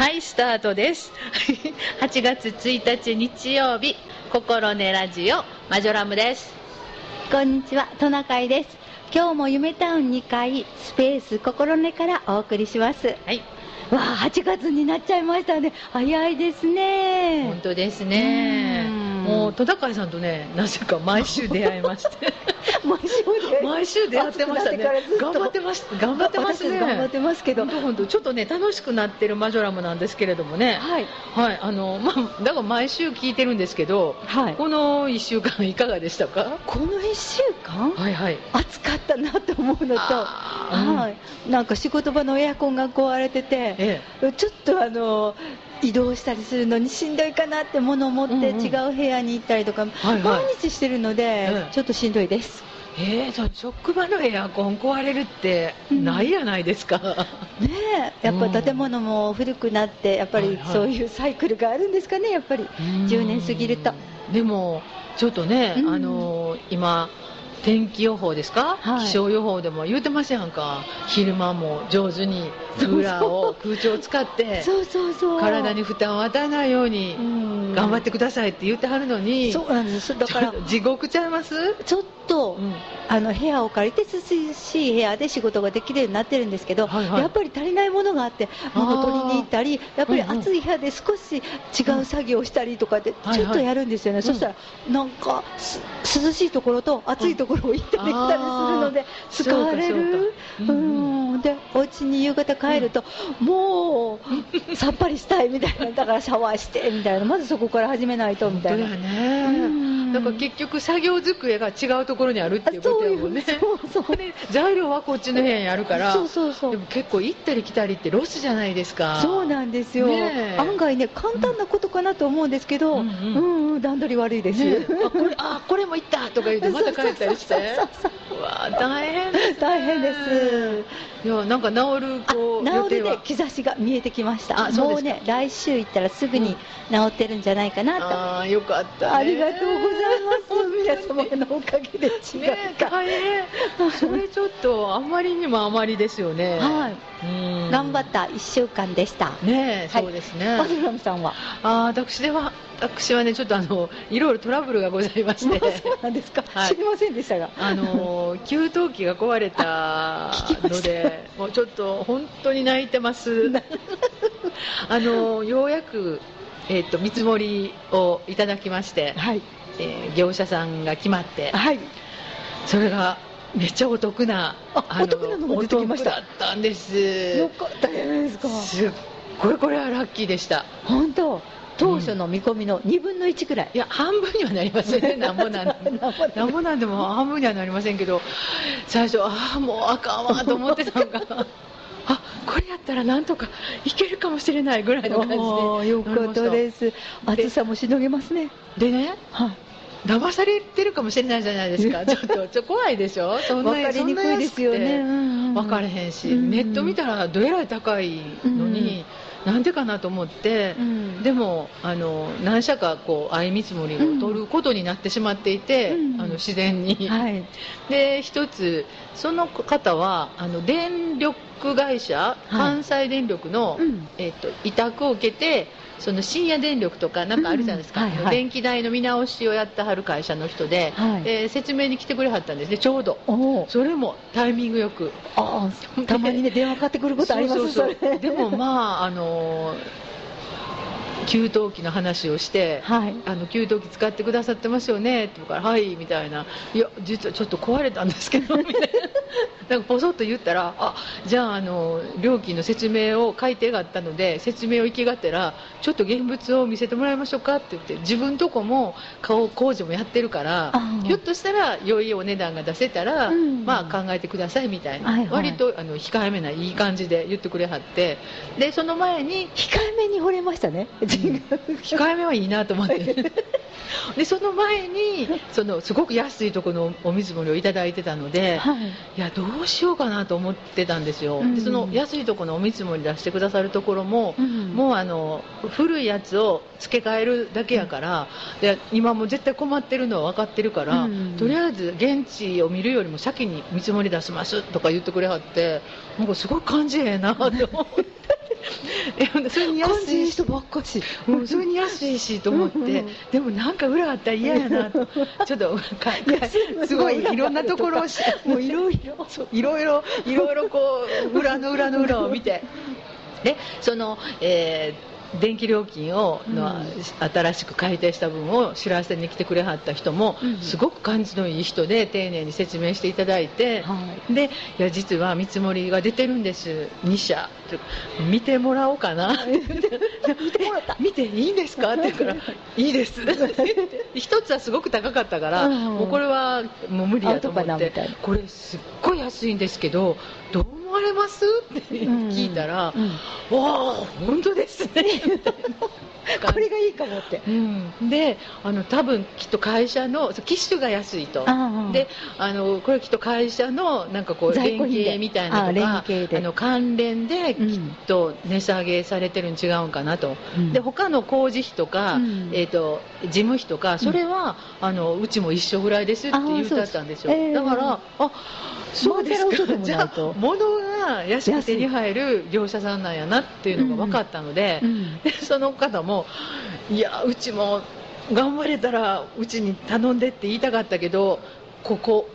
はい、スタートです。8月1日日曜日、心根ラジオ、マジョラムです。こんにちは、トナカイです。今日も夢タウン2階、スペース心根からお送りします。はい、わあ、8月になっちゃいましたね。早いですね本。当ですね。うんもう、戸高井さんとね、なぜか毎週出会いまして。毎週で。毎週出会ってましたね頑張ってます。頑張ってますね。頑張ってますけど。本当本当ちょっとね、楽しくなってるマジョラムなんですけれどもね。はい。はい、あの、まあ、だから毎週聞いてるんですけど、はい。この1週間いかがでしたか？この1週間？はいはい。暑かったなと思うのと、はい。なんか仕事場のエアコンが壊れてて、えちょっとあの移動したりするのにしんどいかなって物を持って違う部屋に行ったりとか、毎日してるので、ええちょっとしんどいです。えー、そう職場のエアコン壊れるってうん。ないやないですか。ねえ、やっうんぱ建物も古くなって、やっぱりそういうサイクルがあるんですかね、やっぱり。10年過ぎると。でも、ちょっとね、うん。あのー今、天気予報ですか、はい。気象予報でも言うてますやんか、昼間も上手にクーを、空調を使って、そうそうそう。体に負担を与えないようにうん。頑張ってくださいって言ってはるのに、そうなんです。だから 地獄ちゃいます、ちょっと、うん。あの部屋を借りて涼しい部屋で仕事ができるようになってるんですけど、はいはい。やっぱり足りないものがあって物取りに行ったりやっぱり暑い部屋で少し違う作業をしたりとかではいちょっとやるんですよね、ん。そしたらなんかす涼しいところと暑いところを行ったり来たりするので疲れる。そうんうん。でお家に夕方帰ると、もうさっぱりしたいみたいな。だからシャワーしてみたいな。まずそこから始めないとみたいな。ね、うんだから結局、作業机が違うところにあるっていうことやもんね。そうそう で材料はこっちの部屋にあるから、そうそうそう。でも結構行ったり来たりってロスじゃないですか。そうなんですよ、ねえ。案外ね、簡単なことかなと思うんですけど、ううん。んうんうん、段取り悪いです。ねあこれあこれも行ったとか言ってまた帰ったりして。うわ大変です。ね 大変です。いやなんか治るあこう治るで兆しが見えてきました。あもうね、来週行ったらすぐに治ってるんじゃないかなと。ああよかった、ね、ありがとうございます。皆様のおかげで違うねか。大変それちょっとあんまりにもあまりですよねはい、うん頑張った1週間でした。ねそうですね、マズラムさんは？あー私では私はねちょっとあのいろいろトラブルがございましまあてそうなんですか、はい知りませんでしたが。あのー給湯器が壊れた ので、もうちょっと本当に泣いてます。あのーようやく、えっと見積もりをいただきまして、はい。えー業者さんが決まって、はい。それがめっちゃお得な、あのお得なのも出てきましただったんです。よかったじゃないですか。すっごいこれはラッキーでした。本当当初の見込みの2分の1ぐらい、いや、半分にはなりませんね、なんぼなんでも。なんぼなんでも。半分にはなりませんけど、最初、ああ、もうあかんわと思ってたのが、あこれやったらなんとかいけるかもしれないぐらいの感じで。よかったです。暑さもしのげますね。でね、はい。騙されてるかもしれないじゃないですか、ちょっとちょ怖いでしょ、そんな分かりにくいですよね。分かれへんし、うんネット見たらどえらい高いのに、なんでかなと思って。うん。でもあの何社かこう相見積もりを取ることになってしまっていて、うん。あの自然に、はい。で一つその方はあの電力会社、関西電力の、うん。えっと委託を受けてその深夜電力とかなんかあるじゃないですか、うんはい。はい電気代の見直しをやってはる会社の人で,、はい。で説明に来てくれはったんですね。ちょうど。それもタイミングよく。ああたまにね 電話かかってくることあります。そうそうそう。れ。でもまああの給湯器の話をして、はい。あの給湯器使ってくださってますよねって言うから、はいみたいな、いや、実はちょっと壊れたんですけどみたいな、なんかポソッと言ったら、あじゃああの、料金の説明を改定があったので、説明を行きがてら、ちょっと現物を見せてもらいましょうかって言って、自分とこも顔工事もやってるからあ、ひょっとしたら良いお値段が出せたら、うん。まあ考えてくださいみたいな、はいはい。割とあの控えめないい感じで言ってくれはって、でその前に、控えめに惚れましたね控えめはいいなと思って。でその前にそのすごく安いところのお水盛りをいただいてたので、はい。いやどうしようかなと思ってたんですよ、うん。でその安いところのお見積もり出してくださるところも、うん。もうあの古いやつを付け替えるだけやから、で今もう絶対困ってるのは分かってるから、うん。とりあえず現地を見るよりも先に見積もり出しますとか言ってくれはってなんかすごく感じええなと思って。えそれに感安い人ばっかし。うん、それに安いしと思って、でもなんか裏あったら嫌やなと。ちょっとすごいいろんなところをしもういろいろいろいろいろいろこう裏の裏の裏を見て。でその、えー電気料金をの、新しく改定した分を知らせに来てくれはった人も、うん。すごく感じのいい人で丁寧に説明していただいて、はでいや実は見積もりが出てるんです2社。見てもらおうかな。見てもらった。見ていいんですか？って言うからいいです。一つはすごく高かったから、うん。もうこれはもう無理やと思って。これすっごい安いんですけどどう思われます？って聞いたら、うんわあ本当ですね。これがいいかもって。うん、であの多分きっと会社の機種が安いと。であのこれきっと会社のなんかこう連携みたいなあのがあの関連できっと値下げされてるに違うんかなと、うん。で他の工事費とか、うん。えー、と事務費とかそれは、あのうちも一緒ぐらいですって言うてあったんですよ。だからあそうですか。じゃあ物が安く手に入る業者さんなんやなっていうのが分かったので,、うん。でその方もいやうちも頑張れたらうちに頼んでって言いたかったけどここ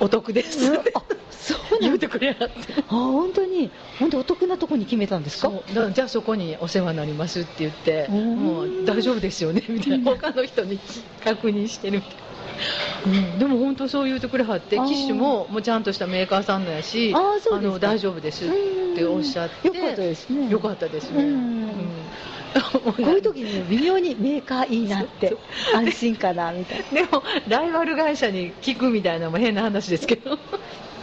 おお得です。ってあそう言うてくれはって。あ本当に本当お得なとこに決めたんですか？じゃあそこにお世話になりますって言ってうんもう大丈夫ですよねみたいな。他の人に確認してるみたいな。うん、でも本当そう言うてくれはって機種ももうちゃんとしたメーカーさんのやしあの大丈夫ですっておっしゃってよかったですね。よかったですね、うん。うん。こういう時に微妙にメーカーいいなって安心かなみたいな。でもライバル会社に聞くみたいなのも変な話ですけど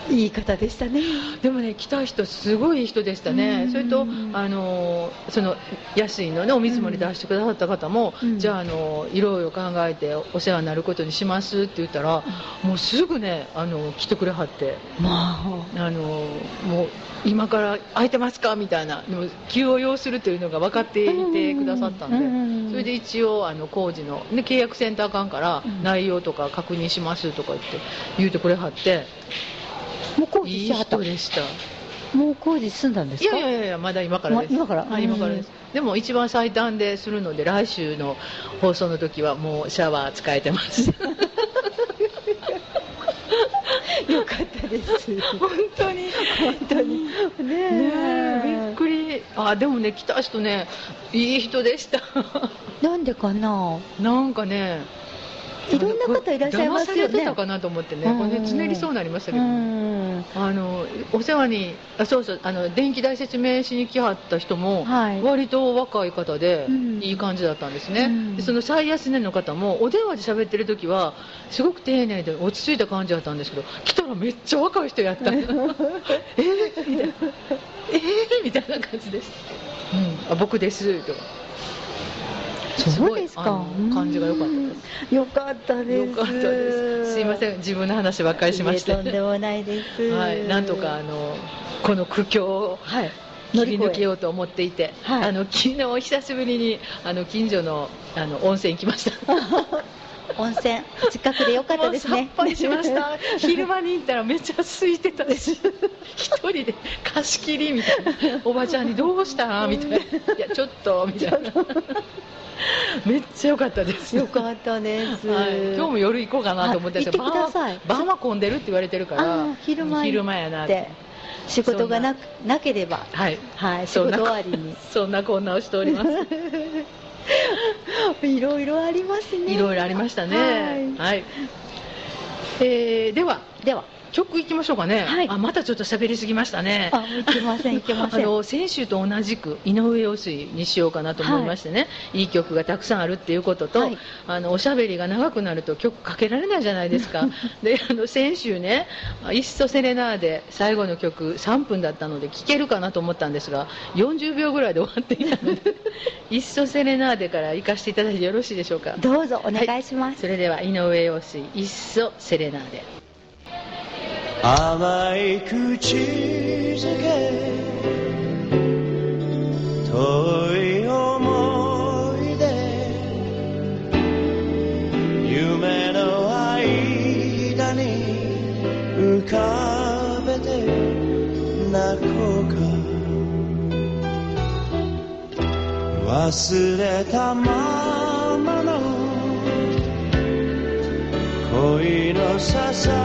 いい方でしたね。でもね来た人すごいいい人でしたうん。ねそれとあのその安いのねお見積もり出してくださった方も、うん。じゃああのいろいろ考えてお世話になることにしますって言ったら、もうすぐねあの来てくれはって。まあ。あのもう今から空いてますかみたいな。でも急を要するというのが分かっていてくださったんで、うん。それで一応あの工事の、ね、契約センター間からうん。内容とか確認しますとか言って言うてくれはってもう工事いいしはった。人でした。もう工事済んだんですか？いやいやいやまだ今からです、ま今から？はい今からです。でも一番最短でするので来週の放送の時はもうシャワー使えてます。よかったです。本当に。本当に。ねえ。ねえびっくり。あでもね来た人ねいい人でした。なんでかな？なんかねいろんな方いらっしゃいますよね。騙されてたかなと思ってね、これね、つねりそうになりましたけど、うん。あのお世話にあそうそうあの電気代説明しに来はった人も、はい。割と若い方で、うん。いい感じだったんですね、うん。でその最安値の方もお電話で喋ってる時はすごく丁寧で落ち着いた感じだったんですけど来たらめっちゃ若い人やった。えー、みたいな。えー、みたいな感じです、うん、あ僕です。とそうですか。感じが良かったです。すよかったです。よかったです。すいません自分の話ばっかりしまして。いえとんでもないです。はい、なんとかあのこの苦境をはい切り抜けようと思っていて、はい。あの昨日久しぶりにあの近所のあの温泉行きました。温泉近くでよかったですね。しました。昼間に行ったらめっちゃ空いてたし、一人で貸し切りみたいな。おばちゃんにどうした？みたいな。いやちょっとみたいな。めっちゃ良かったです。よかったです、はい、今日も夜行こうかなと思っててください。晩は晩は混んでるって言われてるから昼間昼間やなで仕事がなくなければ。はい。はい仕事終わりに。そんなこんなをしております いろいろありますね。いろいろありましたね。はい。はい、えーではでは曲いきましょうかね、はい。あまたちょっと喋りすぎましたね。あいけませんいけません。あの先週と同じく井上陽水にしようかなと思いましてね、い、い曲がたくさんあるっていうことと、はい。あのおしゃべりが長くなると曲かけられないじゃないですか。であの先週ね「イッソセレナーデ」最後の曲3分だったので聴けるかなと思ったんですが40秒ぐらいで終わっていたので「イッソセレナーデ」から行かせていただいてよろしいでしょうか。どうぞお願いします、それでは井上陽水「イッソセレナーデ」甘い口づけ遠い思い出夢の間に浮かべて泣こうか。忘れたままの恋のささ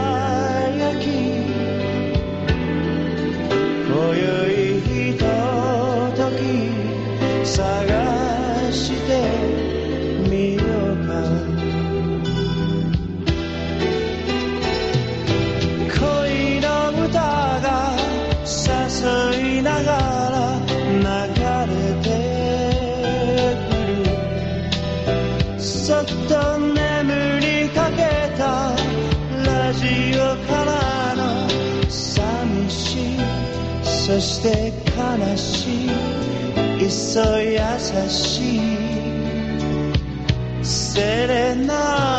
そして悲しい。いっそ優しい。セレナ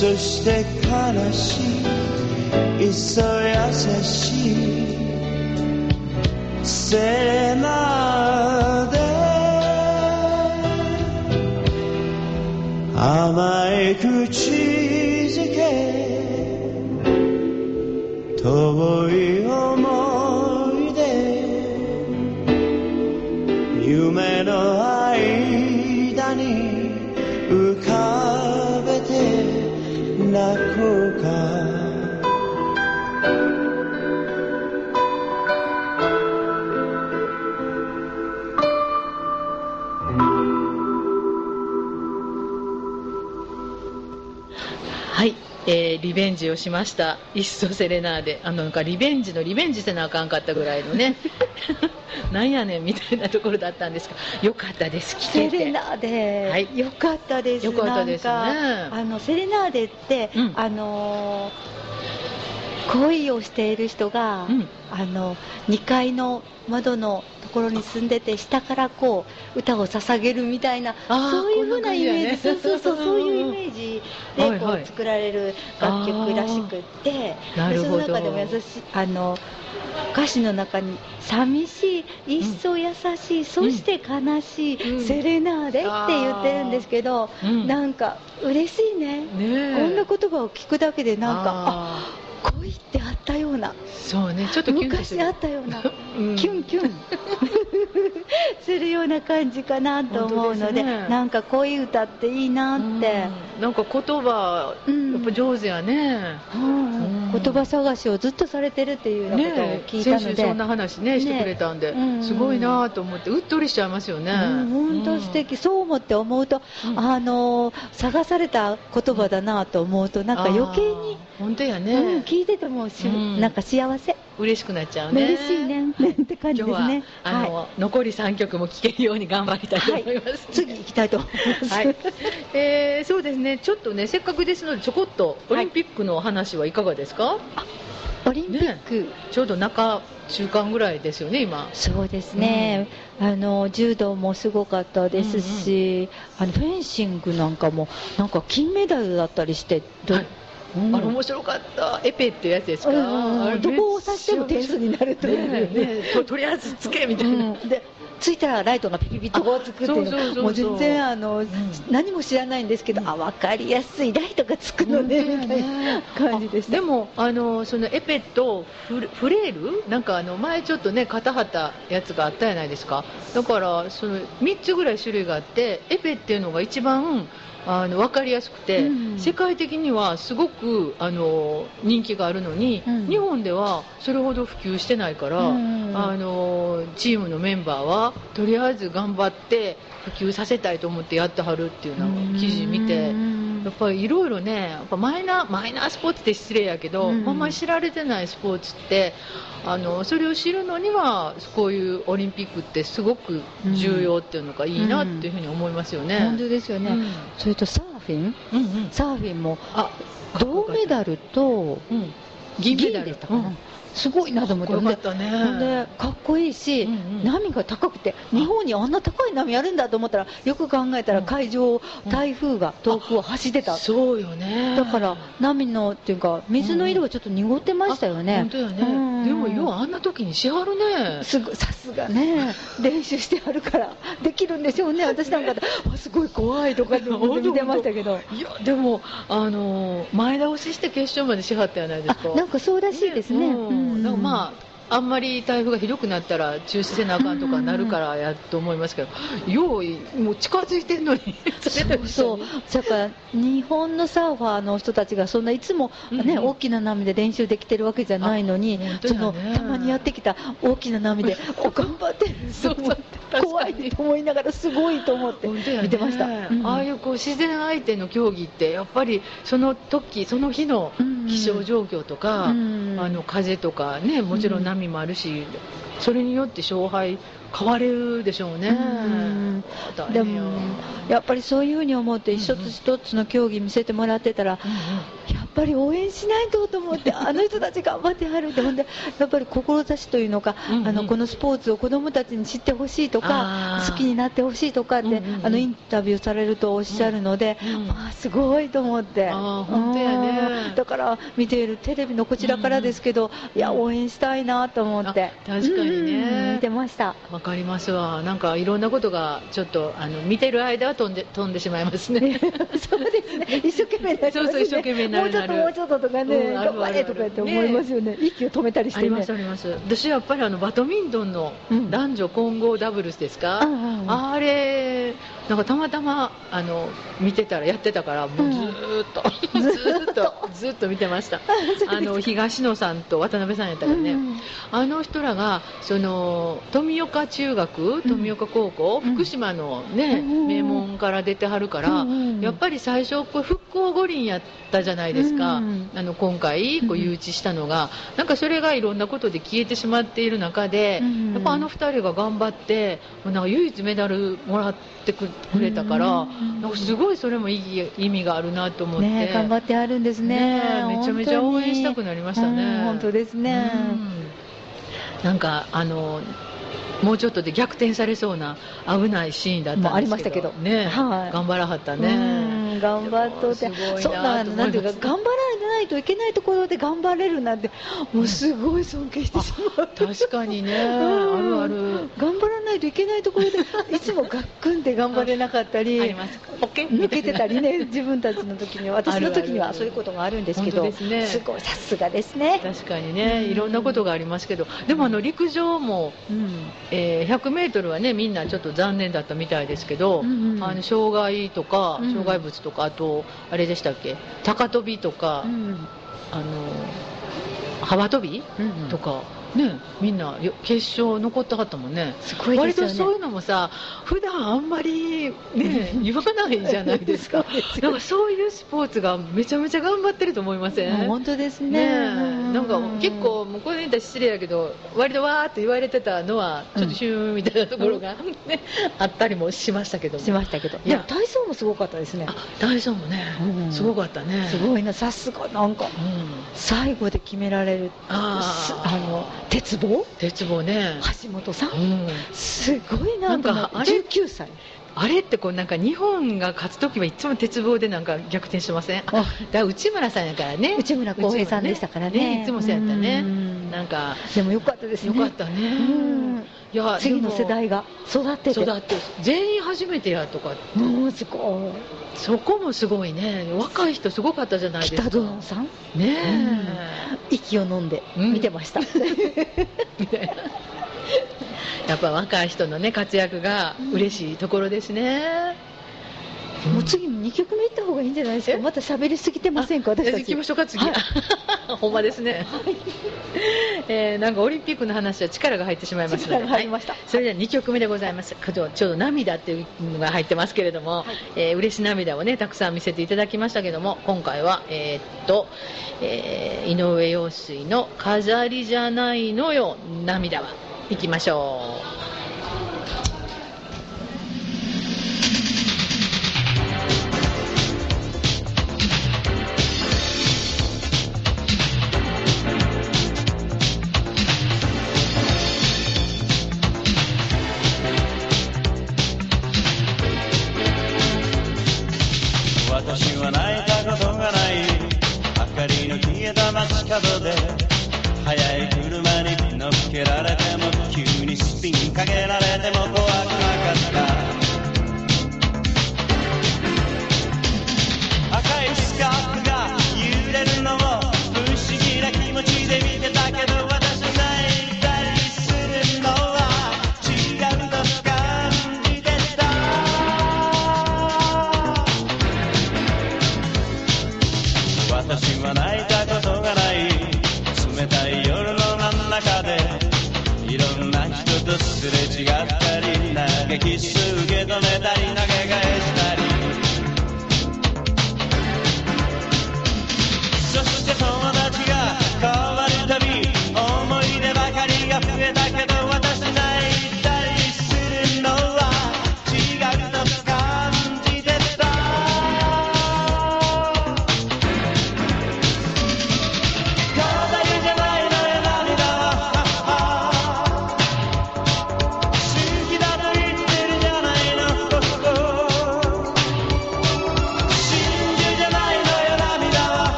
そして悲しい。いっそ優し。いセレナーデ甘い口づけ。遠いえーリベンジをしました「いっそセレナーデ」あのなんかリベンジのリベンジせなあかんかったぐらいのね。なんやねんみたいなところだったんですがよかったです。聞けて。セレナーデ、はい。よかったです。よかったですね。あのセレナーデって、うん。あのー恋をしている人が、うん。あの2階の窓のところに住んでて下からこう歌を捧げるみたいなそういうふうなイメージ、ね。そうそうそうそういうイメージでこう、作られる楽曲らしくって。でその中でも優しいあの歌詞の中に「寂しい一層優しい、そして悲しい、うん。セレナーデ」って言ってるんですけど、うん。なんか嬉しいね。ねえ。こんな言葉を聞くだけでなんかああ恋ってあったような。ーそうねちょっと昔あったような、うん。キュンキュン。するような感じかなと思うのでね。なんかこういう歌っていいなって、うん。なんか言葉うん。やっぱ上手やね、うん。うん。言葉探しをずっとされてるっていうようなことをね聞いたので、先週そんな話ねねしてくれたんで、うん。すごいなと思ってうっとりしちゃいますよね、うん。本当素敵、そう思って思うと、うん。あの探された言葉だなと思うと、なんか余計に、本当やね、うん聞いててもし、うん。なんか幸せ、嬉しくなっちゃうね。嬉しいね。って感じ今日はですね。あの、残り3曲も聴けるように頑張りたいと思います、次行きたいと思います。はい、えーそうですね、ちょっとね、せっかくですので、ちょこっとオリンピックのお話はいかがですか、オリンピック、ちょうど中、中間ぐらいですよね、今。そうですね、あの柔道もすごかったですし、あのフェンシングなんかも、なんか金メダルだったりして、どはいうん。あれ面白かった、エペっていうやつですか、うんどこを指しても点数になるという。ねえねえととりあえずつけみたいな、うん。でついたらライトがピピピッとこう。つくっていう。もう全然あの、何も知らないんですけど、あ分かりやすいライトがつくのね。みたいな感じでした。でもあのそのエペとフレフレール？なんかあの前ちょっとね肩はったやつがあったじゃないですか。だからその3つぐらい種類があってエペっていうのが一番あの分かりやすくて、うん。世界的にはすごくあの人気があるのに、うん。日本ではそれほど普及してないから、うん。あのチームのメンバーはとりあえず頑張って普及させたいと思ってやってはるっていうのを記事見て。うん。やっぱりいろいろね、やっぱマイナーマイナースポーツって失礼やけど、うん。あんまり知られてないスポーツってあの、それを知るのには、こういうオリンピックってすごく重要っていうのがいいなっていうふうに思いますよね。本当ですよね、うん。それとサーフィン？うんうん。サーフィンもあ銅メダルとうん、銀メダル。でしたかな、うんすごいなと思って。かっこね。かっこいいし、うんうん。波が高くて日本にあんな高い波あるんだと思ったらよく考えたらうん。海上台風が遠くを走ってた、そうよね。だから波のっていうか水の色がちょっと濁ってましたよね、あ本当よね。うん。でも、ようあんな時にしはるね。すごいさすがね。練習してあるからできるんでしょうね私なんかでわ すごい怖いとかって思って見てましたけど。いや、でも、あの、前倒しして決勝までしはったやないですか。あなんかそうらしいですね。うんうんだからまああんまり台風がひどくなったら中止せなあかんとかなるからやと思いますけど、ようもう近づいてんのに。そうそう。だから日本のサーファーの人たちがそんないつも、ねうん。うん大きな波で練習できてるわけじゃないのにあ本当そのたまにやってきた大きな波で お頑張ってるそう怖いと思いながらすごいと思って見てました、うん。ああいうこう自然相手の競技ってやっぱりその時その日の気象状況とか、うん。あの風とかねもちろん波もあるし、それによって勝敗変われるでしょうね、うでもやっぱりそういうふうに思って一つ一つの競技見せてもらってたら、やっぱり応援しないとと思って、あの人たち頑張ってはるって、ほんで、やっぱり志というのか、うんうん。あのこのスポーツを子どもたちに知ってほしいとか好きになってほしいとかって、うんうんうん。あのインタビューされるとおっしゃるので、うんうんまあ、すごいと思って、あー本当やね。うん。だから見ているテレビのこちらからですけど、いや、応援したいなと思って、あ確かにね。うん。見てました。わかりますわ。なんかいろんなことがちょっとあの見てる間は飛んで飛んでしまいますね。そうですね、一生懸命になりますね。そうそう一生懸命になるもうちょっと、もうちょっととかね、うん頑張れとか言って思いますよね、息を止めたりしてね。ありま。すあります。私やっぱりあのバドミントンのうん。男女混合ダブルスですか、うんあれなんかたまたまあの見てたらやってたからもうずーっと、う んずーっとずーっと見てました。あの東野さんと渡辺さんやったからね、うん。あの人らがその富岡中学、富岡高校、うん。福島の、ねうん。名門から出てはるから、やっぱり最初、こう復興五輪やったじゃないですか、うん。あの今回、こううん誘致したのが、なんかそれがいろんなことで消えてしまっている中で、うん。やっぱあの2人が頑張って、もうなんか唯一メダルもらってくくれたから、うん。なんかすごいそれもいい意味があるなと思って。ね頑張ってあるんですね。めちゃめちゃ応援したくなりましたね。うん本当ですね、うん。なんかあのもうちょっとで逆転されそうな危ないシーンだったんですけど。ありましたけど。ね、はい。頑張らはったうん。ね頑張っとって。そんななんていうか頑張らないといけないところで頑張れるなんてもうすごい尊敬してしまう確かにね、うん。あるある。頑張らないといけないところでいつもがっくんで頑張れなかったりあります。OK 抜けてたりね自分たちの時には。私の時にはそういうことがあるんですけどすね。ごいさすがですね、確かにね、うん。いろんなことがありますけど、でもあの陸上も、うん。えー100メートルはね、みんなちょっと残念だったみたいですけど、うんうん。あの障害とか、うん。障害物とか、あと、あれでしたっけ、高跳びとか、うん。あの幅跳び、うんとか、ね、みんなよ決勝残ってはったもんね。すごいね。割とそういうのもさ、普段あんまりね、言わないじゃないですか。なんかそういうスポーツがめちゃめちゃ頑張ってると思いません？本当ですね。ねえなんか結構、もうこれ言ったら失礼やけど、割とわーって言われてたのは、ちょっとシューンみたいなところが、ねあったりもしましたけども。しましたけど。いや体操もすごかったですね。あ体操もね、うん。すごかったね。すごいな。さすがなんかうん、最後で決められるああの鉄棒？鉄棒ね。橋本さん？うん。すごいななんかあれ？19歳あれってこうなんか日本が勝つときはいつも鉄棒でなんか逆転しません？あ。あだ内村さんやからね。内村航平さんでしたからね。いつもそうやったね。うん。なんか。でもよかったですね。よかったね。うん。いや次の世代が育ってて。育って全員初めてやとかうんすごそこもすごいね。若い人すごかったじゃないいですか。北園さん？ね息を飲んでうん見てました、え、みたいな やっぱ若い人のね活躍が嬉しいところですね、もう次の2曲目行った方がいいんじゃないですか？え？また喋りすぎてませんか？私たち。行きましょうか次、はい。ほんまですね、えーなんかオリンピックの話は力が入ってしまいますので。それでは2曲目でございます。ちょちょうど涙っていうのが入ってますけれども、えー嬉し涙をねたくさん見せていただきましたけども今回はえーっと、えー井上陽水の「飾りじゃないのよ涙は」いきましょう。私は泣いたことがない。明かりの消えた街角で速い車に乗っけられても急に Cagué la red de 激しす受け止めた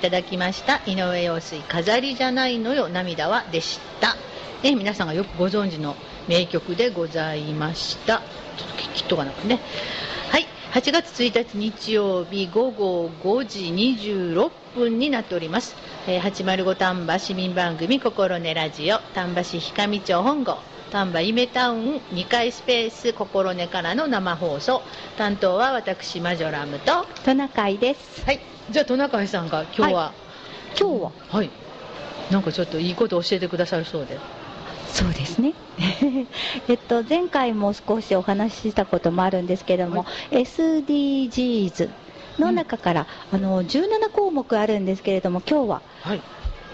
い、ただきました。井上陽水飾りじゃないのよ涙はでした、え皆さんがよくご存知の名曲でございました。ちょっと聞きとかなくね。はい。8月1日日曜日午後5時26分になっております、えー805丹波市民番組「心根ラジオ」丹波市氷上町本郷。丹波夢タウン2階スペース心根からの生放送。担当は私マジョラムと。トナカイです。はい。じゃあトナカイさんが今日は。今日は。はい、なんかちょっといいこと教えてくださるそうで。そうですね。えっと前回も少しお話ししたこともあるんですけども、SDGs の中から、あの17項目あるんですけれども今日ははい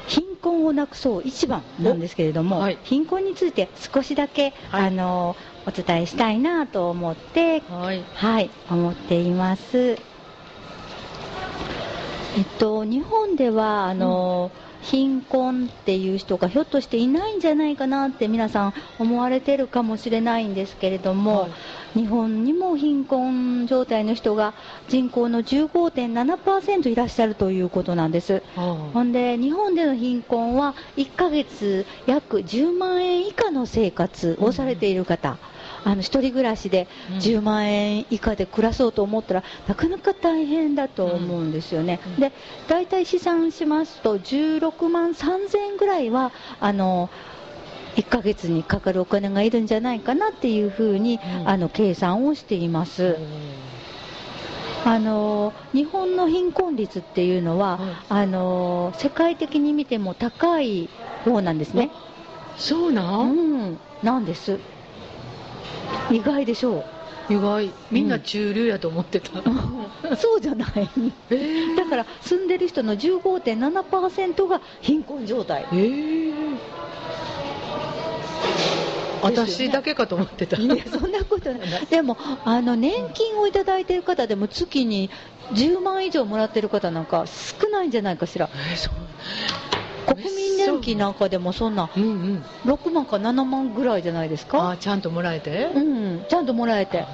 貧困をなくそう一番なんですけれども、おはい。貧困について少しだけ、はい。あのお伝えしたいなと思ってはい。はい思っています。えっと日本ではあの、貧困っていう人がひょっとしていないんじゃないかなって皆さん思われてるかもしれないんですけれども、はい。日本にも貧困状態の人が人口の15.7%いらっしゃるということなんです。あほんで日本での貧困は1ヶ月約10万円以下の生活をされている方、あの一人暮らしでうん。10万円以下で暮らそうと思ったら、なかなか大変だと思うんですよね、うん。で大体試算しますと16万3000円ぐらいはあの1ヶ月にかかるお金がいるんじゃないかなっていうふうに、うん。あの計算をしています。あの日本の貧困率っていうのは、はいあの世界的に見ても高い方なんですね。そうな、うんん、なんです。意外でしょ意外みんな中流やと思ってた、う。そうじゃない。えー、だから住んでる人の15.7%が貧困状態。えー、私だけかと思ってたいやそんなことない。でもあの年金をいただいている方でも月に10万以上もらってる方なんか少ないんじゃないかしら。えー、そう国民年金なんかでもそんなうんうん。6万か7万ぐらいじゃないですあか。ーちゃんともらえて、うん、ちゃんともらえて。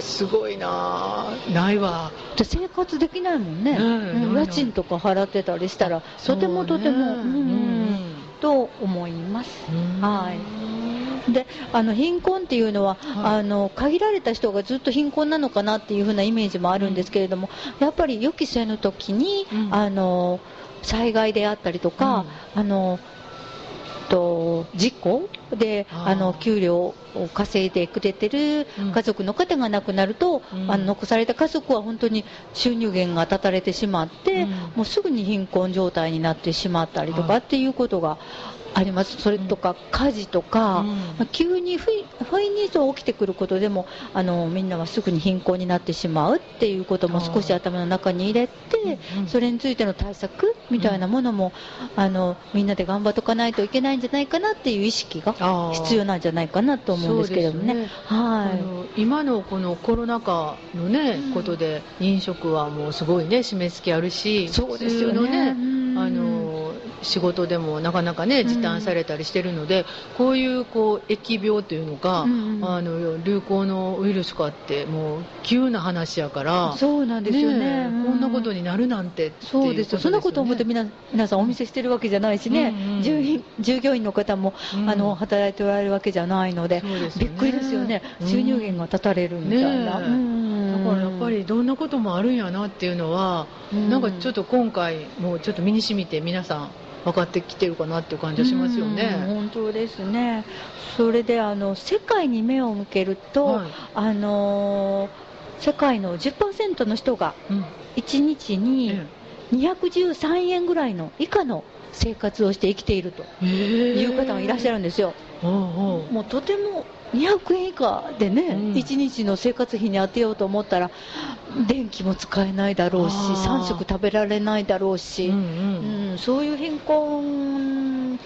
すごいなないわ。で生活できないもんね、うん家賃とか払ってたりしたら、とてもとても、そうんと思います。うん。はい。であの貧困っていうのは、はい。あの限られた人がずっと貧困なのかなっていう風なイメージもあるんですけれども、やっぱり予期せぬ時に、うん。あの災害であったりとか、あのと事故であの給料を稼いでくれてるうん。家族の方が亡くなると、うん。あの残された家族は本当に収入源が断たれてしまって、うん。もうすぐに貧困状態になってしまったりとはいかっていうことがあります、それとか火事とか、うん。まあ急に不意不意にそう起きてくることでもあのみんなはすぐに貧困になってしまうっていうことも少し頭の中に入れて、うんそれについての対策みたいなものも、あのみんなで頑張っておかないといけないんじゃないかなっていう意識が必要なんじゃないかなと思うんですけれどもね。ね。はい。今のこのコロナ禍のね、うん。ことで飲食はもうすごいね締め付けあるしそうですよね。あの仕事でもなかなかね時短されたりしてるので、こういうこう疫病というのが、うんあの流行のウイルスかってもう急な話やからそうなんですよねえうんこんなことになるなんてそうですよそんなこと思って皆皆さんお見せしてるわけじゃないしね、うんうん従業員の方も、うんあの働いておられるわけじゃないのでねびっくりですよね、収入源が断たれるみたいな、だからやっぱりどんなこともあるんやなっていうのは、うんなんかちょっと今回もうちょっと身に染みて皆さん分かってきてるかなっていう感じがしますようんね。本当ですね。それであの世界に目を向けると、はい。あの世界の10%の人がうん。1日にえ213円ぐらいの以下の生活をして生きているとえいう方がいらっしゃるんですよ。もうとても200円以下でね、うん。1日の生活費に当てようと思ったら電気も使えないだろうしあー。3食食べられないだろうし、うんううんんそういう貧困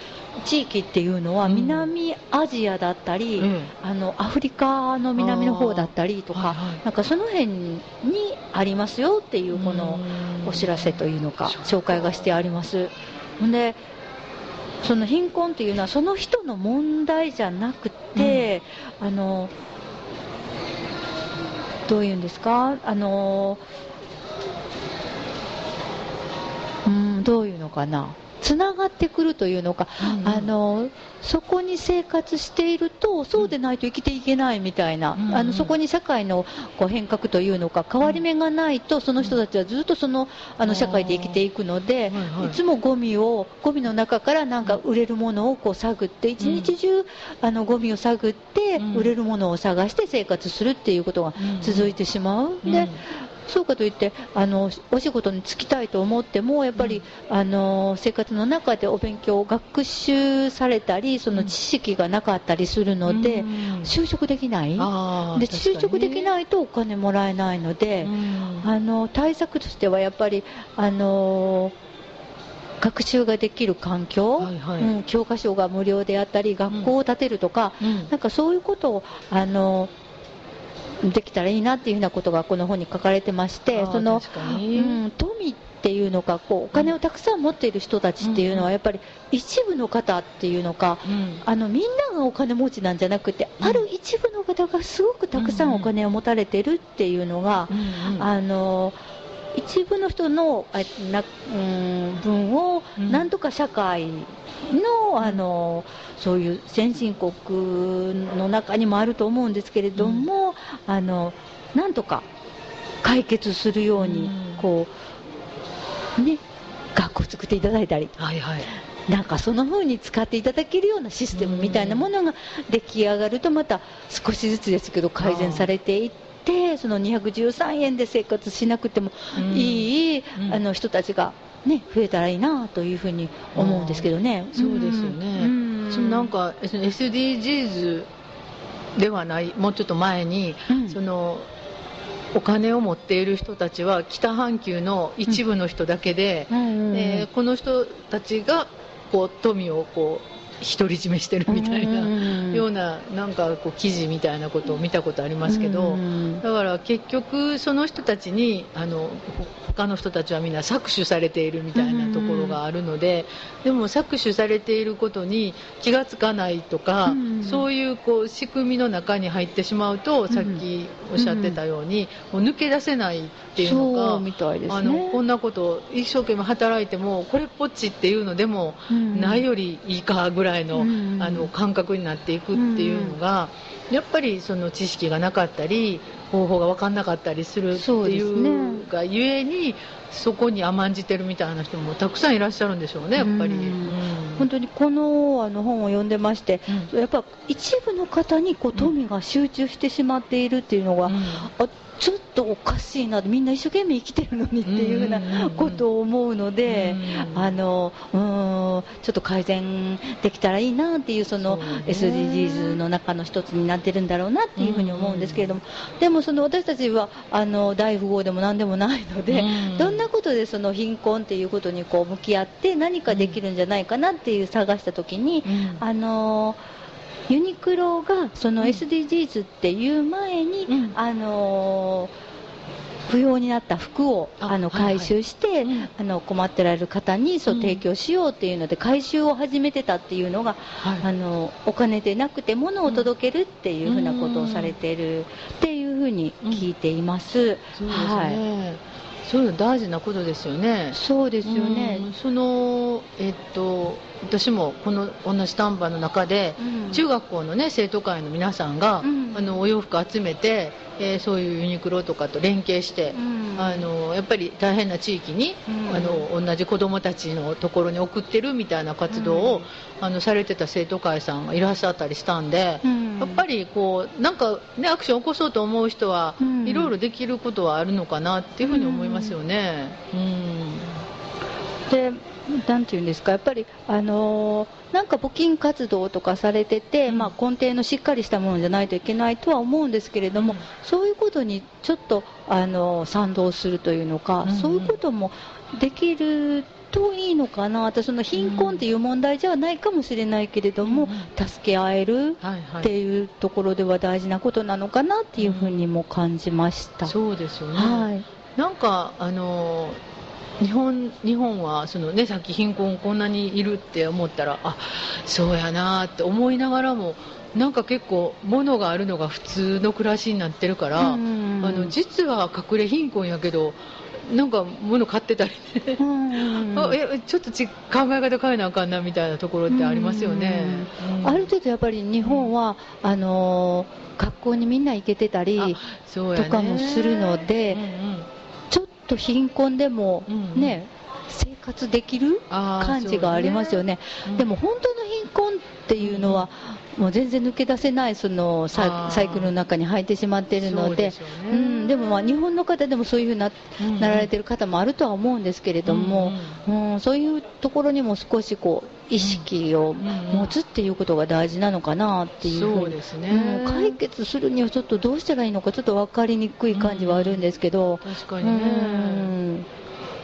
地域っていうのはうん。南アジアだったり、えあのアフリカの南の方だったりとか、はいはい。なんかその辺にありますよっていうこのうんお知らせというのか紹介がしてあります。でその貧困っていうのはその人の問題じゃなくて、あのどういうんですか？あのうんどういうのかな？つながってくるというのか、うん。あのそこに生活しているとそうでないと生きていけないみたいな、うん。あのそこに社会のこう変革というのか変わり目がないとその人たちはずっとそのあの社会で生きていくので、はいはい。いつもゴミをゴミの中からなんか売れるものをこう探って一日中あのゴミを探ってうん。売れるものを探して生活するっていうことが続いてしまう。でそうかといってあのお仕事に就きたいと思ってもやっぱり、あの生活の中でお勉強学習されたりその知識がなかったりするので、うん。就職できない。で就職できい、ないとお金もらえないので、うん。あの対策としてはやっぱりあの学習ができる環境、はいはい。うん教科書が無料であったり学校を建てるとか、うん。なんかそういうことをあのできたらいいなっていうふうなことがこの本に書かれてましてその、うん、富っていうのかこうお金をたくさん持っている人たちっていうのはやっぱり一部の方っていうのか、うん。あのみんながお金持ちなんじゃなくて、うん。ある一部の方がすごくたくさんお金を持たれてるっていうのが、あの一部の人のあな、うん、分をうん。なんとか社会の,、あのそういう先進国の中にもあると思うんですけれども、あのなんとか解決するように、うん。こうね学校を作っていただいたりはいはい。なんかその風に使っていただけるようなシステムみたいなものが出来上がるとまた少しずつですけど改善されていってその213円で生活しなくてもうん。いい、うん。あの人たちが、ね、増えたらいいなというふうに思うんですけどね。そうですよね、うん。そのなんか SDGs ではないもうちょっと前に、うん。そのお金を持っている人たちは北半球の一部の人だけで、この人たちがこう富をこう独り占めしてるみたいな、うん。ようななんかこう記事みたいなことを見たことありますけど、うん。だから結局その人たちにあのほ他の人たちはみんな搾取されているみたいなところがあるので、でも搾取されていることに気がつかないとか、うん。そういうこう仕組みの中に入ってしまうと、さっきおっしゃってたように、もう抜け出せないっていうのがね。あのこんなことを一生懸命働いてもこれっぽっちっていうのでも、うん。ないよりいいかぐらいの,、うん。あの感覚になっていくっていうのが、やっぱりその知識がなかったり方法が分かんなかったりするっていうねがゆえにそこに甘んじてるみたいな人もたくさんいらっしゃるんでしょうねやっぱり。うん。うん。本当にこのあの本を読んでまして、うん。やっぱ一部の方にこう富が集中してしまっているっていうのが、うん。あちょっとおかしいなみんな一生懸命生きてるのにっていうふうなん。ことを思うので、うん。あのうーんちょっと改善できたらいいなっていうその SDGs の中の一つになってるんだろうなっていうふうに思うんですけれども、でもその私たちはあの大富豪でも何でもないので、うん。どんなことでその貧困っていうことにこう向き合って何かできるんじゃないかなっていう探した時に、うん。あのユニクロがそのうん。SDGs っていう前に、うん。あの不要になった服をああのはいはい。回収して、うん。あの困ってられる方にそううん提供しようっていうので回収を始めてたっていうのが、はい。あのお金でなくて物を届けるっていうふうなことをされてるっていうふうに聞いています。そうですね、はい。そういうの大事なことですよね。そうですよね。うん。そのえっと私もこの同じ丹波の中で、うん。中学校のね生徒会の皆さんが、うん。あのお洋服集めて、えーそういうユニクロとかと連携して、うん。あのやっぱり大変な地域に、うん。あの同じ子どもたちのところに送ってるみたいな活動を、うん。あのされてた生徒会さんがいらっしゃったりしたんで、うん。やっぱりこうなんか、ね、アクションを起こそうと思う人は、うん。いろいろできることはあるのかなっていうふうに思いますよね。うんでなんていうんですかやっぱり、あのーなんか募金活動とかされてて、うん。まあ、根底のしっかりしたものじゃないといけないとは思うんですけれども、うん。そういうことにちょっと、あのー賛同するというのか、うんうん。そういうこともできるといいのかなとその貧困っていう問題じゃないかもしれないけれども、うん助け合えるっていうところでは大事なことなのかなっていうふうにも感じました。そうですよね、はい。なんかあの日本日本はその、ね、さっき貧困こんなにいるって思ったらあそうやなって思いながらもなんか結構物があるのが普通の暮らしになってるから、うんあの実は隠れ貧困やけどなんか物買ってたりね、うん あえちょっとち考え方変えなあかんなみたいなところってありますよね、うんある程度やっぱり日本は、あのー学校にみんな行けてたりとかもするのでうんうんと貧困でもね、生活できる感じがありますよね。でも本当の貧困っていうのは、もう全然抜け出せないそのあサイクルの中に入ってしまっているので。そうね。うん、でもまあ日本の方でもそういうふうにな,、うん。なられてる方もあるとは思うんですけれども、うんそういうところにも少しこう意識を持つっていうことが大事なのかなっていうふううですね、うん解決するにはちょっとどうしたらいいのかちょっと分かりにくい感じはあるんですけど、確かにね、うん。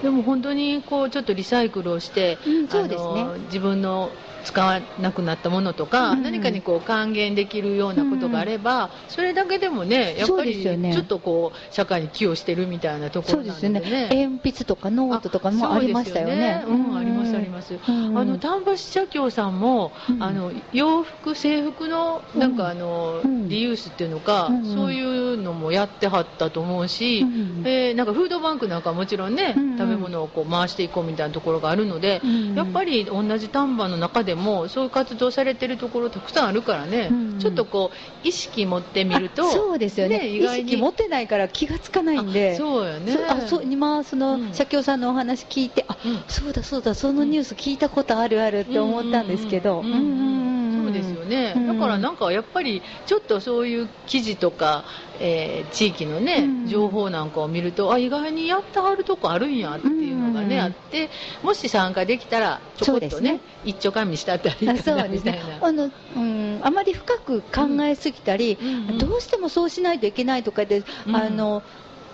でも本当にこうちょっとリサイクルをして、うんそうですね。自分の使わなくなったものとか、うん何かにこう還元できるようなことがあれば、それだけでもねやっぱりちょっとこう社会に寄与してるみたいなところなのでそうですよね。ね鉛筆とかノートとかもありましたよね。そうん、ありますあります。うん。あの丹波社協さんも、うん。あの洋服制服のなんかあの、うん。リユースっていうのか、うんそういうのもやってはったと思うし、うんえーなんかフードバンクなんかはもちろんね、うん食べ物をこう回していこうみたいなところがあるので、うん。やっぱり同じ丹波の中でもそういう活動されてるところたくさんあるからね、うん。ちょっとこう意識持ってみるとあそうですよね。ね意意外に。識持ってないから気がつかないんで。あそうよね。あそう今その、うん。社協さんのお話聞いてあ、うん。そうだそうだそのニュース聞いたことあるあるって思ったんですけど、うんうんうんうん。そうですよね、うんだからなんかやっぱりちょっとそういう記事とか、えー地域のね、うん。情報なんかを見るとあ意外にやってはるとこあるんやっていうのがね、うん。あってもし参加できたらちょこっとねね。一丁紙したったらいいあかな。みそうですね。たいな。あの、うん、あまり深く考えすぎたり、どうしてもそうしないといけないとかで、うん。あの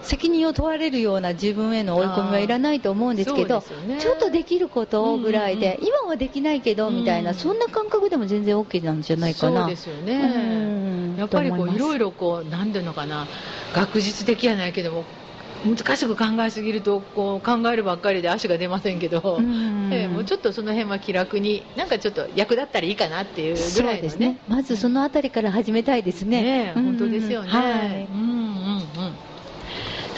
責任を問われるような自分への追い込みはいらないと思うんですけどね。ちょっとできることぐらいで、うん今はできないけどみたいな、うん。そんな感覚でも全然 OK なんじゃないかな。そうですよね、うんやっぱりこういろいろろこうなんていうのかな学術的やないけども難しく考えすぎるとこう考えるばっかりで足が出ませんけど、ええもうちょっとその辺は気楽になんかちょっと役立ったらいいかなっていうぐらいのね。ですね。まずそのあたりから始めたいですね。ね本当ですよね、はい。うんうんうん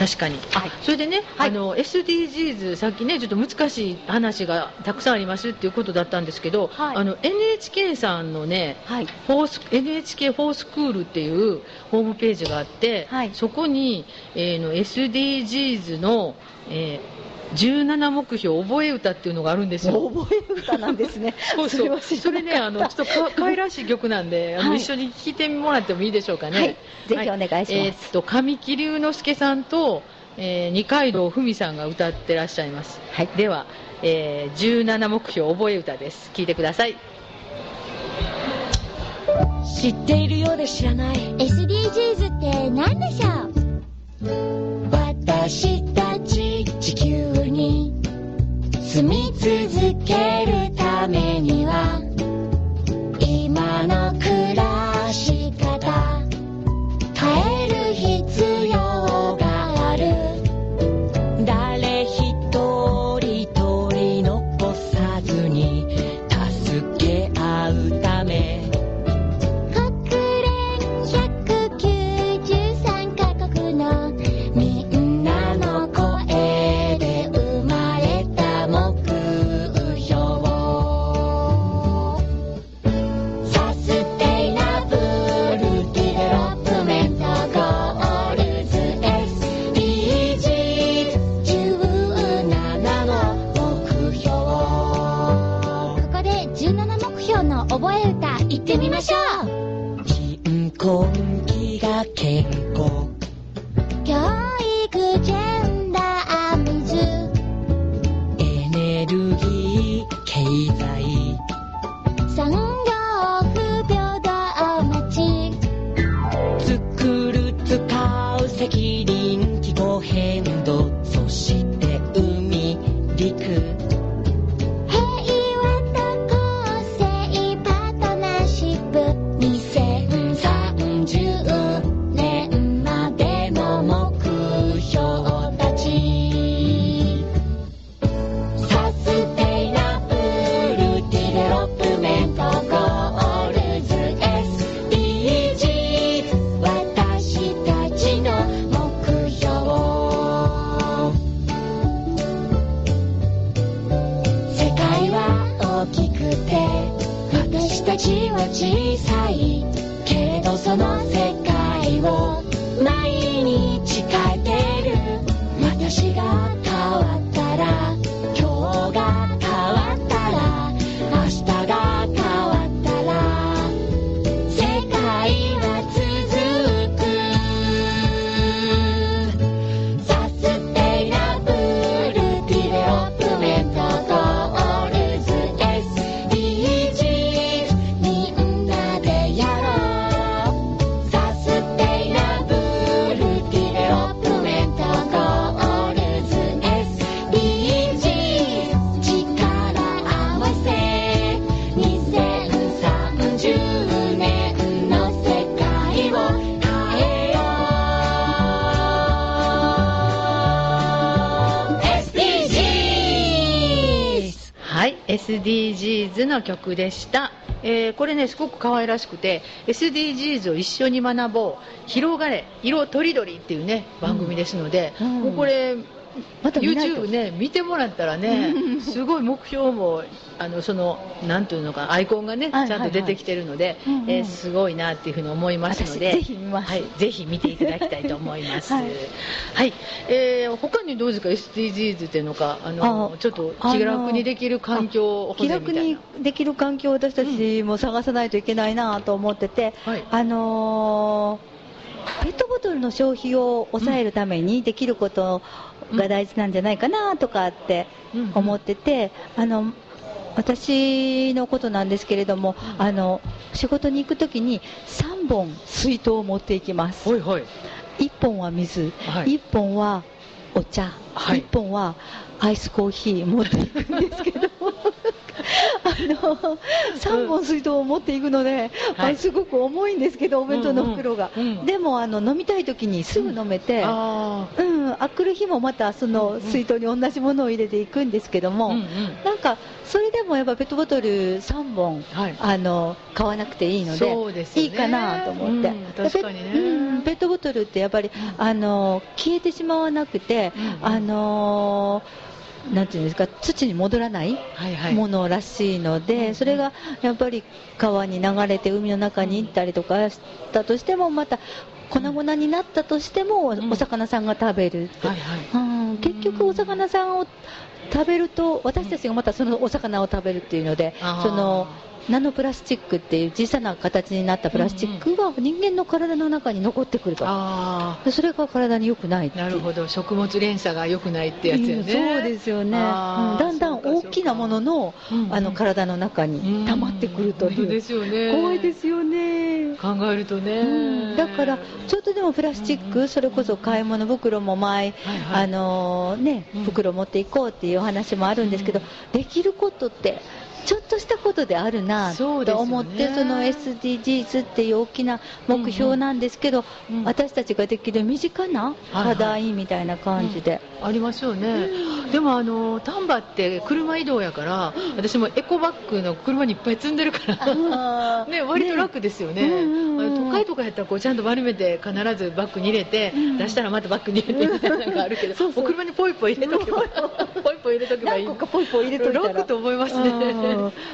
確かに、あそれでね、はい。あの SDGs さっきねちょっと難しい話がたくさんありますっていうことだったんですけど、はい。あの NHK さんのねはい。フォース NHK フォースクールっていうホームページがあって、はい。そこに、えーの SDGs の、えー17目標覚え歌っていうのがあるんですよ。覚え歌なんですね。そうそうそれね、あのちょっとか 可愛らしい曲なんで、あのはい一緒に聴いてもらってもいいでしょうかね。はいぜひお願いしますえーっと神木隆之介さんと、えー二階堂ふみさんが歌ってらっしゃいます。はいでは、えー17目標覚え歌です。聞いてください。知っているようで知らない SDGs って何でしょう？私たち地球に住み続けるためには今の暮らし方変える必要が SDGs の曲でした。えーこれね、すごく可愛らしくて、SDGs を一緒に学ぼう、広がれ、色とりどりっていうね、番組ですので、うん。もうこれ、また見ないと。YouTube ね、見てもらったらね、すごい目標も、あの、その、なんていうのか、アイコンがね、はいちゃんと出てきてるのでうんう、ん。えーすごいなっていうふうに思いますので、私ぜひ見ます。はい、ぜひ見ていただきたいと思います。ははい。い、えー他にどうですか、SDGs っていうのか、あの、あちょっと気楽にできる環境保気楽に。できる環境を私たちも探さないといけないなと思ってて、はい。あのーペットボトルの消費を抑えるためにできることが大事なんじゃないかなとかって思ってて、あの私のことなんですけれども、あの仕事に行くときに3本水筒を持っていきます。ほいほい。1本は水、はい1本はお茶、はい1本はアイスコーヒー持っていくんですけどあの3本水筒を持っていくので、あはい。すごく重いんですけどお弁当の袋が、うんうんうんでもあの飲みたい時にすぐ飲めて、あうん、あ来る日もまたその水筒に同じものを入れていくんですけどあ。も、うんうん。なんかそれでもやっぱペットボトル3本、はい。あの買わなくていいのでね。いいかなと思って、うん確かにね。ペうんペットボトルってやっぱり、あの消えてしまわなくて、うんあのなんていうんですか土に戻らないはいはい。ものらしいので、うんそれがやっぱり川に流れて海の中に行ったりとかしたとしてもまた粉々になったとしても、ん。お魚さんが食べるって、はいはい。うん。結局お魚さんを食べると私たちがまたそのお魚を食べるっていうので、そのナノプラスチックっていう小さな形になったプラスチックが人間の体の中に残ってくると、あでそれが体に良くない。なるほど。食物連鎖が良くないってやつよね。そうですよね、うんだんだん大きなもののあの体の中に溜まってくるという、ですよね。怖いですよね。考えるとね。うん。だからちょっとでもプラスチック、それこそ買い物袋も前、はいはい。あのねうん。袋持っていこうっていうお話もあるんですけど、できることってちょっとしたことであるなと思ってその SDGs っていう大きな目標なんですけど、うん。私たちができる身近な課題みたいな感じで、ありますよね、でもあの丹波って車移動やから、私もエコバッグの車にいっぱい積んでるから、ね、割と楽ですよね、都会とかやったらこうちゃんと丸めて必ずバッグに入れて、うん。出したらまたバッグに入れてみたいなのがあるけど、そうそう。お車にポイポイ入れとけば、ポイポイ入れとけばいいポイポイ入れといたら。楽と思いますうん。ね。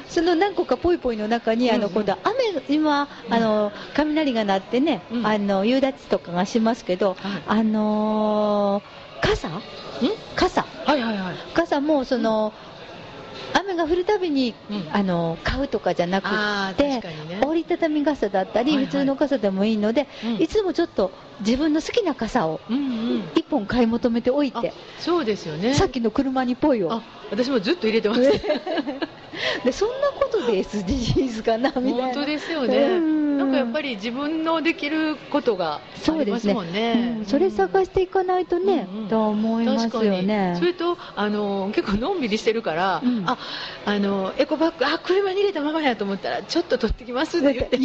その何個かポイポイの中に、あのうん今度は雨今あの雷が鳴ってね、うん。あの夕立とかがしますけど、はい。あのー傘？傘。はいはいはい。傘もその、雨が降るたびに、うん。あの買うとかじゃなくてね。折りたたみ傘だったり、はいはい。普通の傘でもいいので、うん。いつもちょっと自分の好きな傘をうんうん。一本買い求めておいあて、そうですよね。さっきの車にポイを。あ私もずっと入れてます。でそんなことで SDGs かなみたいな本当ですよね。うんなんかやっぱり自分のできることがありますもんね。うん。それ探していかないとね、うんうん。と思いますよね。それとあの結構のんびりしてるから、うん。ああのエコバッグあ車に入れたままやと思ったらちょっと取ってきますって言って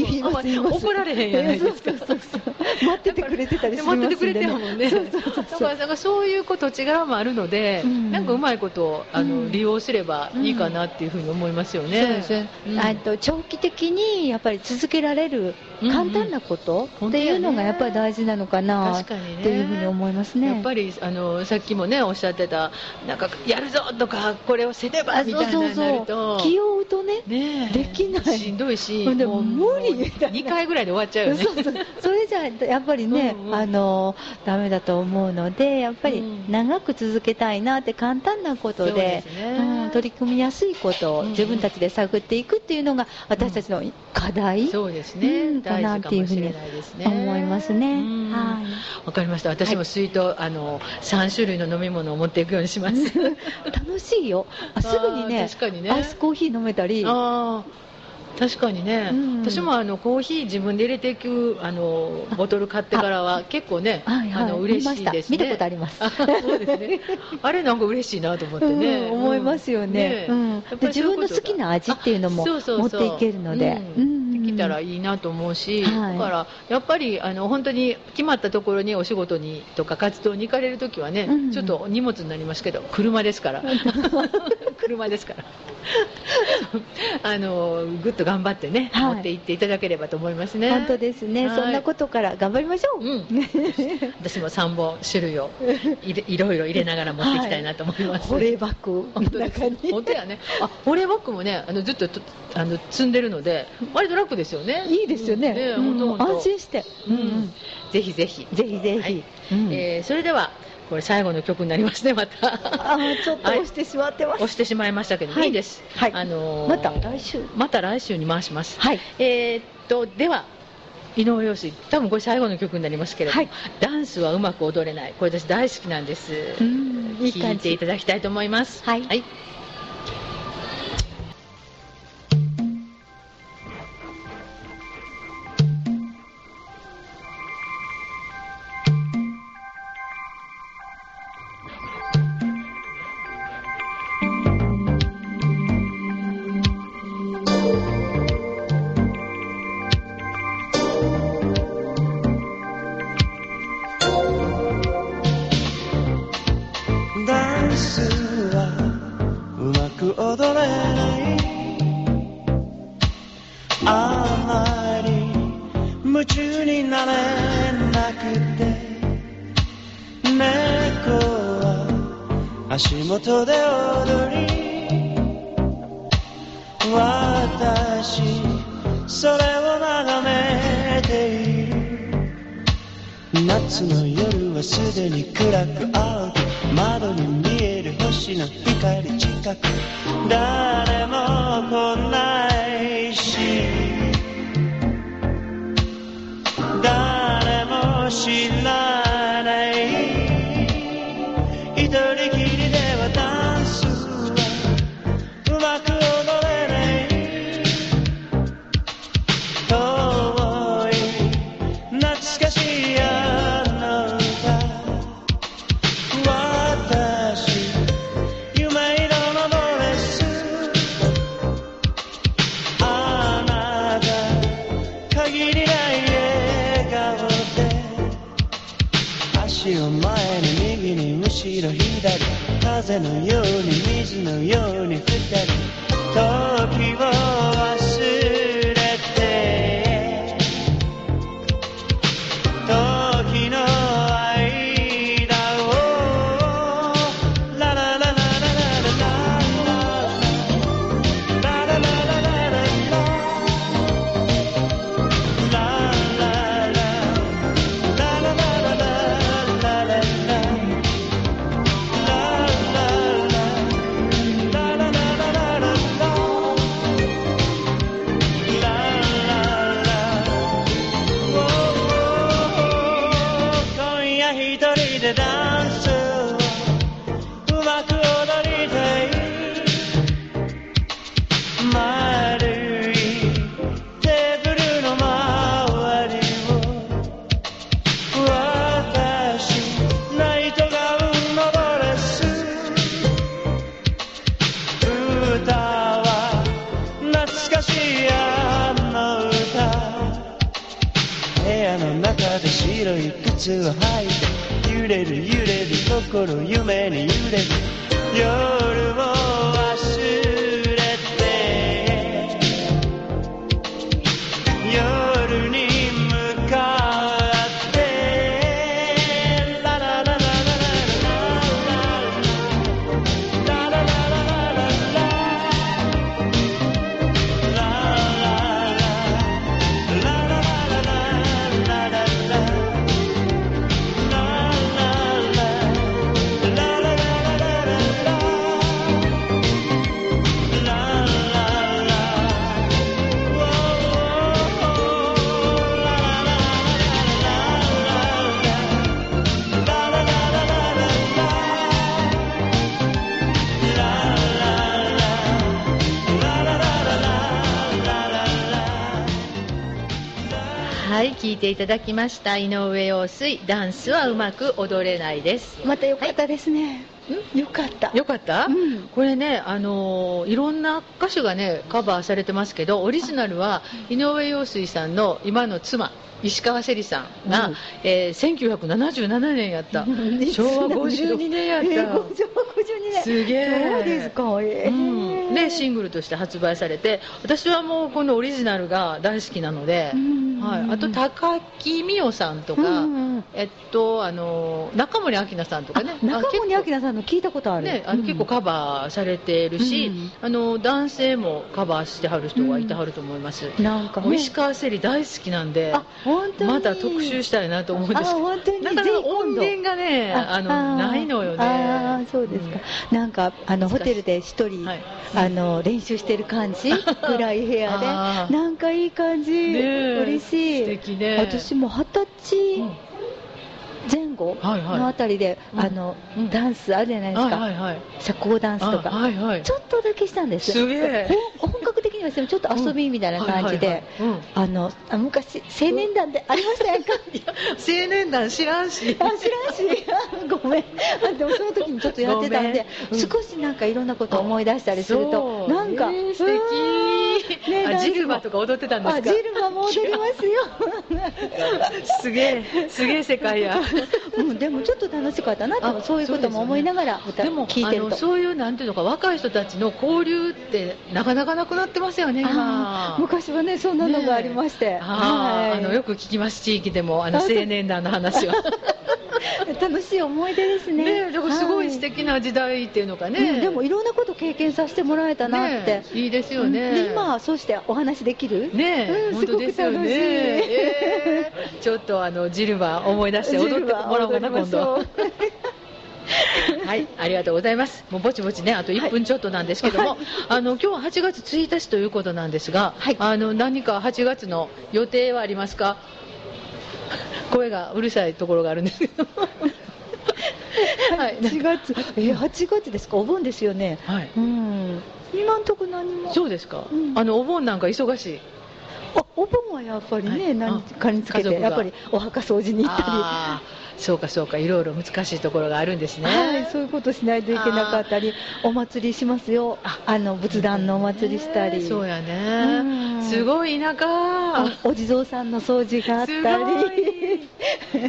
怒られへんやないですか。そうそう待っててくれてたりしますんで、待っててくれてるもんね。だからなんかそういうこと力もあるので、うん。なんかうまいことあの、うん。利用すればいいかなっていうふうに思いますよね。そうです。ね、うん。あと長期的にやっぱり続けられる eux. 簡単なことうんっていうのがやっぱり大事なのかなっていうふうに思いますね。やっぱりあのさっきもねおっしゃってたなんかやるぞとかこれをせねばあみたいななると。気負うとね。ねえ。できない。しんどいし。でもう無理。みたいな2回ぐらいで終わっちゃうよね。そうそう。それじゃやっぱりね、うんうん。あのダメだと思うのでやっぱりうん。長く続けたいなって簡単なことでね。うん、取り組みやすいことをうん自分たちで探っていくっていうのが私たちの課題、そうですね、うんかもしれないですね。思いますね。うん。はい。わかりました。私も水筒、あの3種類の飲み物を持っていくようにします。楽しいよ。あすぐにあねー確かにね。アイスコーヒー飲めたり。ああ確かにね、うん。私もあのコーヒー自分で入れていくあのボトル買ってからは結構ね、はいはい。あの嬉しいですね。見た。ことあります。あそうですね。あれなんか嬉しいなと思ってね、うん思いますよね。うん。で自分の好きな味っていうのも持そうっていけるので。うん。うんできたらいいなと思うし、はい。だからやっぱりあの本当に決まったところにお仕事にとか活動に行かれるときはね、うん。ちょっと荷物になりますけど車ですから。車ですから。あのぐっと頑張ってね、はい。持って行っていただければと思いますね。本当ですね、はい。そんなことから頑張りましょう、うん、私も3本種類をいれいろいろ入れながら持っていきたいなと思います、保冷バッグ。本当やね。あ保冷バッグもねあのずっととあの積んでるので割と楽ですよね。いいですよね,、安心して、うん。ぜひぜひ、ぜひぜひ、えーそれではこれ最後の曲になりますねまた。あーちょっと押してしまってます、押してしまいましたけど、はい。い、いです、はい。あのーまた来週。また来週に回します、はい。えーっとでは井上陽水多分これ最後の曲になりますけれども、はい。ダンスはうまく踊れない。これ私大好きなんです。うん。いていただきたいと思います。はいになれなくて。猫は足元で踊り。私それを眺めている。夏の夜はすでに暗く青く窓に見える星の光近く。誰も来ないし。いただきました井上陽水。ダンスはうまく踊れないです。また良かったですね、うん、よかった。よかった、うん。これね、あのーいろんな歌手がねカバーされてますけどオリジナルは井上陽水さんの今の妻石川せりさんが、うん。えー1977年やった。昭和52年やっえー、た、昭和52年。すげえ。そうですか。えー。うん、でシングルとして発売されて私はもうこのオリジナルが大好きなので、うんはい、あと高木美代さんとか、うんうんえっとあの中森明菜さんとかね。あ中森明菜さんの聞いたことある、ね、あの結構カバーされてるし、うんあの男性もカバーしてはる人がいてはると思います、なんか、もう石川せり大好きなんであ本当に。また特集したいなと思うんです。あけどなかなか音源がねあのないのよね。あーそうですか、なんかあのホテルで一人、はい。あの練習してる感じ？暗い部屋で？なんかいい感じ、ねえ。嬉しい素敵ね。私も二十歳。前後はいはい。のあたりで、うん。あのうん。ダンスあるじゃないですか、はいはいはい。社交ダンスとか、あはいはい。ちょっとだけしたんです。本格的にはしてもちょっと遊びみたいな感じで、はいはいはいうん。あ昔青年団でありましたやんか。青年団知らんし。あ知らんし。ごめん。あでもその時にちょっとやってたんで、うん。少しなんかいろんなことを思い出したりするとなんか、えー素敵、ーねあジルバとか踊ってたんですか？あジルバも踊りますよ。すげえ。すげえ世界やうん、でもちょっと楽しかったなとあそういうことも思いながら歌でもあの聞いてると。そういうなんていうのか若い人たちの交流ってなかなかなくなってますよね昔はねそんなのがありまして、あーはい。あのよく聞きます地域でもあの青年団の話は 楽しい思い出ですね。ねだからすごい素は敵な時代っていうのかいね、うんでもいろんなこと経験させてもらえたなって、ねいいですよね、うんで今はそうしてお話できる？ねえ、うんすごく楽しい。えー。ちょっとあのジルバ思い出して踊ってもらおうかな今度 はい、ありがとうございます。もうぼちぼちね、あと1分ちょっとなんですけども、はいあの今日は8月1日ということなんですが、はいあの何か8月の予定はありますか？声がうるさいところがあるんですけど。はい、8月えー8月ですか？お盆ですよねはい。うん今んとこ何もそうですか。うんあのお盆なんか忙しい。あお盆はやっぱりね、はい。何かにつけてやっぱりお墓掃除に行ったり。そうかそうか、いろいろ難しいところがあるんですね。はい、そういうことしないといけなかったり、お祭りしますよ、ああの仏壇のお祭りしたり、ねそうやうね。ん。すごい田舎。あお地蔵さんの掃除があったり。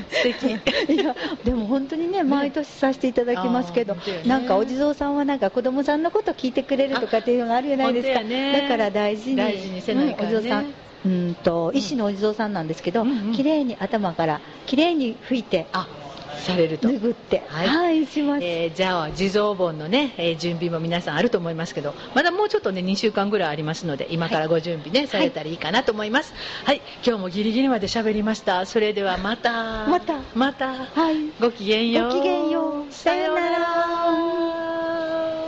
素敵。いやでも本当にね、毎年させていただきますけど、ね。なんかお地蔵さんはなんか子供さんのこと聞いてくれるとかっていうのがあるじゃないですか、ね。だから大事に大事にせないからね。うんお地蔵さんうんと医師のお地蔵さんなんですけど、綺麗に頭から綺麗に拭いてあ、されると。拭って。はい。はい、します、えーじゃあ地蔵盆のね、えー準備も皆さんあると思いますけどまだもうちょっとね2週間ぐらいありますので今からご準備ね、されたらいいかなと思います。はい、今日もギリギリまで喋りました。それではまた。また。また。はい。ごきげんよう。ごきげんよう。さようなら